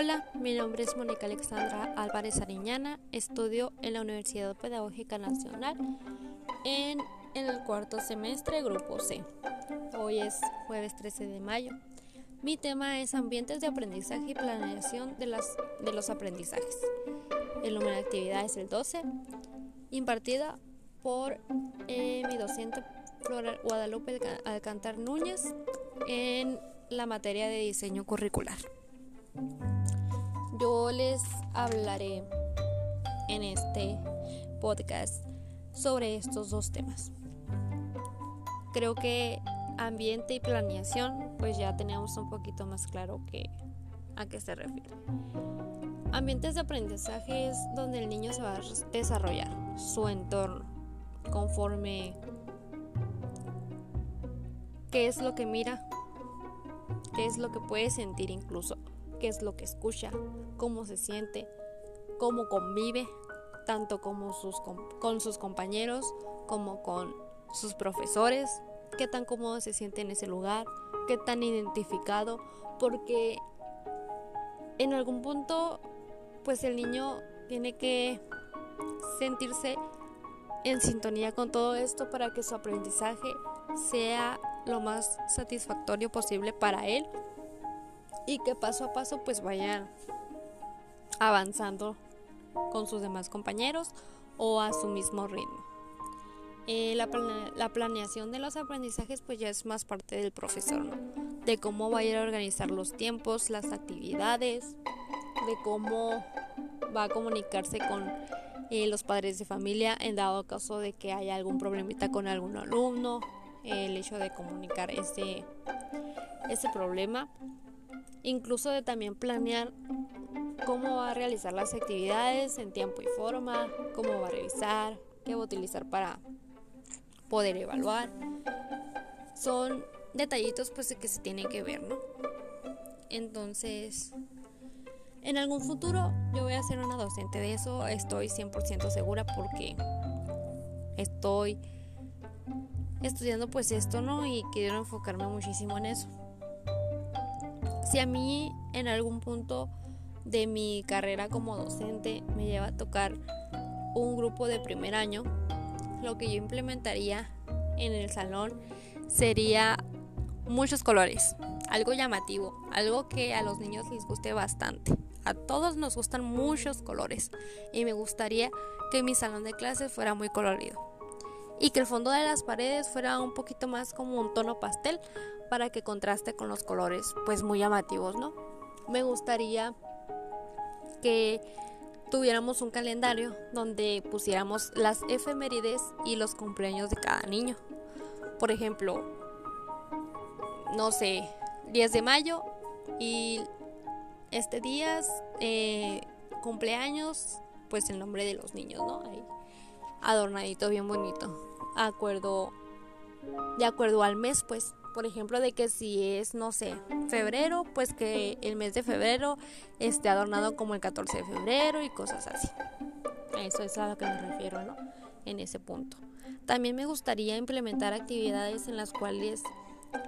Hola, mi nombre es Mónica Alexandra Álvarez Ariñana, estudio en la Universidad Pedagógica Nacional en, el cuarto semestre, grupo C. Hoy es jueves 13 de mayo. Mi tema es ambientes de aprendizaje y planeación de, las, de los aprendizajes. El número de actividad es el 12, impartida por eh, mi docente Flora Guadalupe Alcantar Núñez en la materia de diseño curricular. Yo les hablaré en este podcast sobre estos dos temas. Creo que ambiente y planeación, pues ya tenemos un poquito más claro a qué se refiere. Ambientes de aprendizaje es donde el niño se va a desarrollar su entorno conforme qué es lo que mira, qué es lo que puede sentir incluso, qué es lo que escucha, cómo se siente, cómo convive, tanto como sus, con sus compañeros como con sus profesores, qué tan cómodo se siente en ese lugar, qué tan identificado, porque en algún punto pues el niño tiene que sentirse en sintonía con todo esto para que su aprendizaje sea lo más satisfactorio posible para él y que paso a paso pues vayan avanzando con sus demás compañeros o a su mismo ritmo. Eh, la, la, planeación de los aprendizajes pues ya es más parte del profesor, de cómo va a ir a organizar los tiempos, las actividades, de cómo va a comunicarse con eh, los padres de familia en dado caso de que haya algún problemita con algún alumno el hecho de comunicar ese, ese problema, incluso de también planear cómo va a realizar las actividades en tiempo y forma, cómo va a revisar, qué va a utilizar para poder evaluar. Son detallitos pues que se tienen que ver, ¿no? Entonces, en algún futuro yo voy a ser una docente de eso, estoy 100% segura porque estoy estudiando pues esto, ¿no? Y quiero enfocarme muchísimo en eso. Si a mí en algún punto de mi carrera como docente me lleva a tocar un grupo de primer año, lo que yo implementaría en el salón sería muchos colores, algo llamativo, algo que a los niños les guste bastante. A todos nos gustan muchos colores y me gustaría que mi salón de clases fuera muy colorido y que el fondo de las paredes fuera un poquito más como un tono pastel para que contraste con los colores pues muy llamativos, ¿no? Me gustaría que tuviéramos un calendario donde pusiéramos las efemérides y los cumpleaños de cada niño. Por ejemplo, no sé, 10 de mayo y este día eh, cumpleaños, pues el nombre de los niños, ¿no? Ahí adornadito, bien bonito acuerdo de acuerdo al mes, pues, por ejemplo, de que si es, no sé, febrero, pues que el mes de febrero esté adornado como el 14 de febrero y cosas así. Eso es a lo que me refiero, ¿no? En ese punto. También me gustaría implementar actividades en las cuales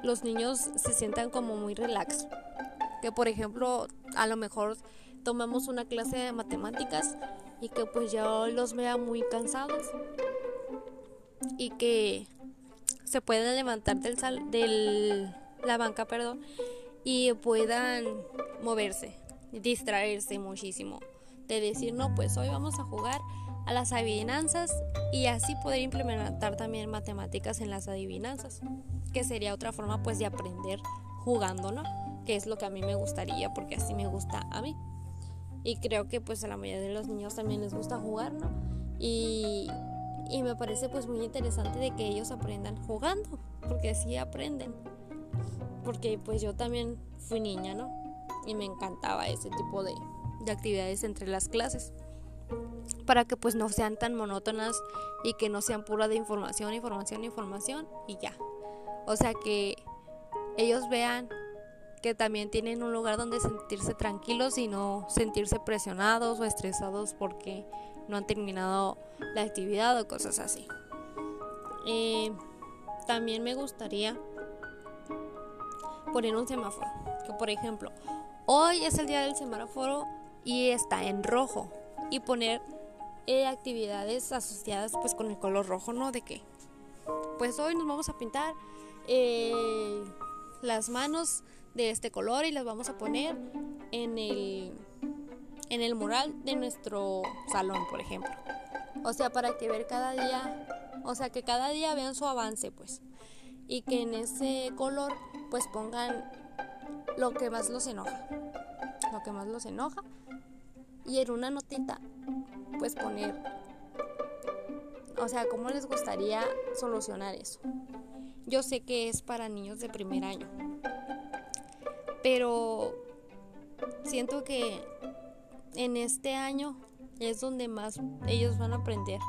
los niños se sientan como muy relax. Que por ejemplo, a lo mejor tomamos una clase de matemáticas y que pues yo los vea muy cansados y que se puedan levantar del sal, del la banca, perdón, y puedan moverse, distraerse muchísimo, de decir, "No, pues hoy vamos a jugar a las adivinanzas" y así poder implementar también matemáticas en las adivinanzas, que sería otra forma pues de aprender jugando, ¿no? Que es lo que a mí me gustaría porque así me gusta a mí. Y creo que pues a la mayoría de los niños también les gusta jugar, ¿no? Y y me parece pues muy interesante de que ellos aprendan jugando, porque así aprenden. Porque pues yo también fui niña, ¿no? Y me encantaba ese tipo de, de actividades entre las clases. Para que pues no sean tan monótonas y que no sean pura de información, información, información y ya. O sea que ellos vean que también tienen un lugar donde sentirse tranquilos y no sentirse presionados o estresados porque no han terminado la actividad o cosas así. También me gustaría poner un semáforo, que por ejemplo, hoy es el día del semáforo y está en rojo y poner eh, actividades asociadas pues con el color rojo, ¿no? De que pues hoy nos vamos a pintar eh, las manos de este color y las vamos a poner en el en el mural de nuestro salón, por ejemplo. O sea, para que ver cada día, o sea, que cada día vean su avance, pues. Y que en ese color, pues pongan lo que más los enoja. Lo que más los enoja. Y en una notita, pues poner, o sea, cómo les gustaría solucionar eso. Yo sé que es para niños de primer año. Pero siento que en este año es donde más ellos van a aprender.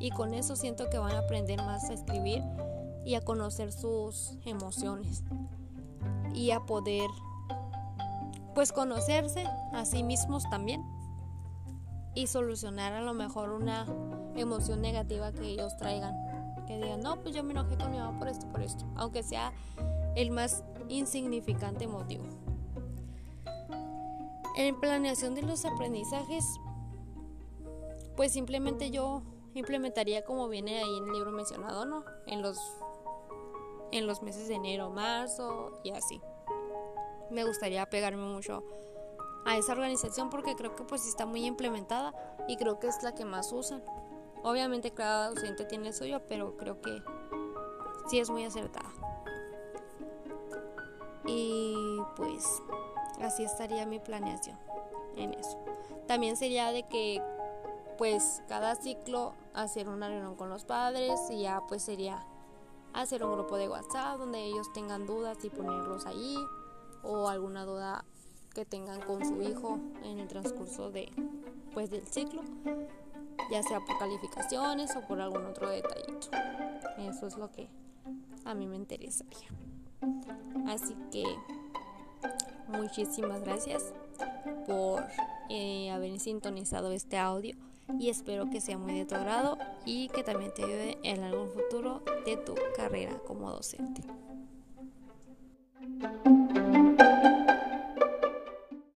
Y con eso siento que van a aprender más a escribir y a conocer sus emociones. Y a poder pues conocerse a sí mismos también. Y solucionar a lo mejor una emoción negativa que ellos traigan. Que digan, no, pues yo me enojé con mi mamá por esto, por esto. Aunque sea el más insignificante motivo. En planeación de los aprendizajes, pues simplemente yo implementaría como viene ahí en el libro mencionado, ¿no? En los en los meses de enero, marzo y así. Me gustaría pegarme mucho a esa organización porque creo que pues está muy implementada y creo que es la que más usan. Obviamente cada docente tiene el suyo, pero creo que sí es muy acertada. Y pues Así estaría mi planeación en eso. También sería de que pues cada ciclo hacer una reunión con los padres y ya pues sería hacer un grupo de WhatsApp donde ellos tengan dudas y ponerlos ahí o alguna duda que tengan con su hijo en el transcurso de pues del ciclo ya sea por calificaciones o por algún otro detallito eso es lo que a mí me interesaría así que Muchísimas gracias por eh, haber sintonizado este audio y espero que sea muy de tu agrado y que también te ayude en algún futuro de tu carrera como docente.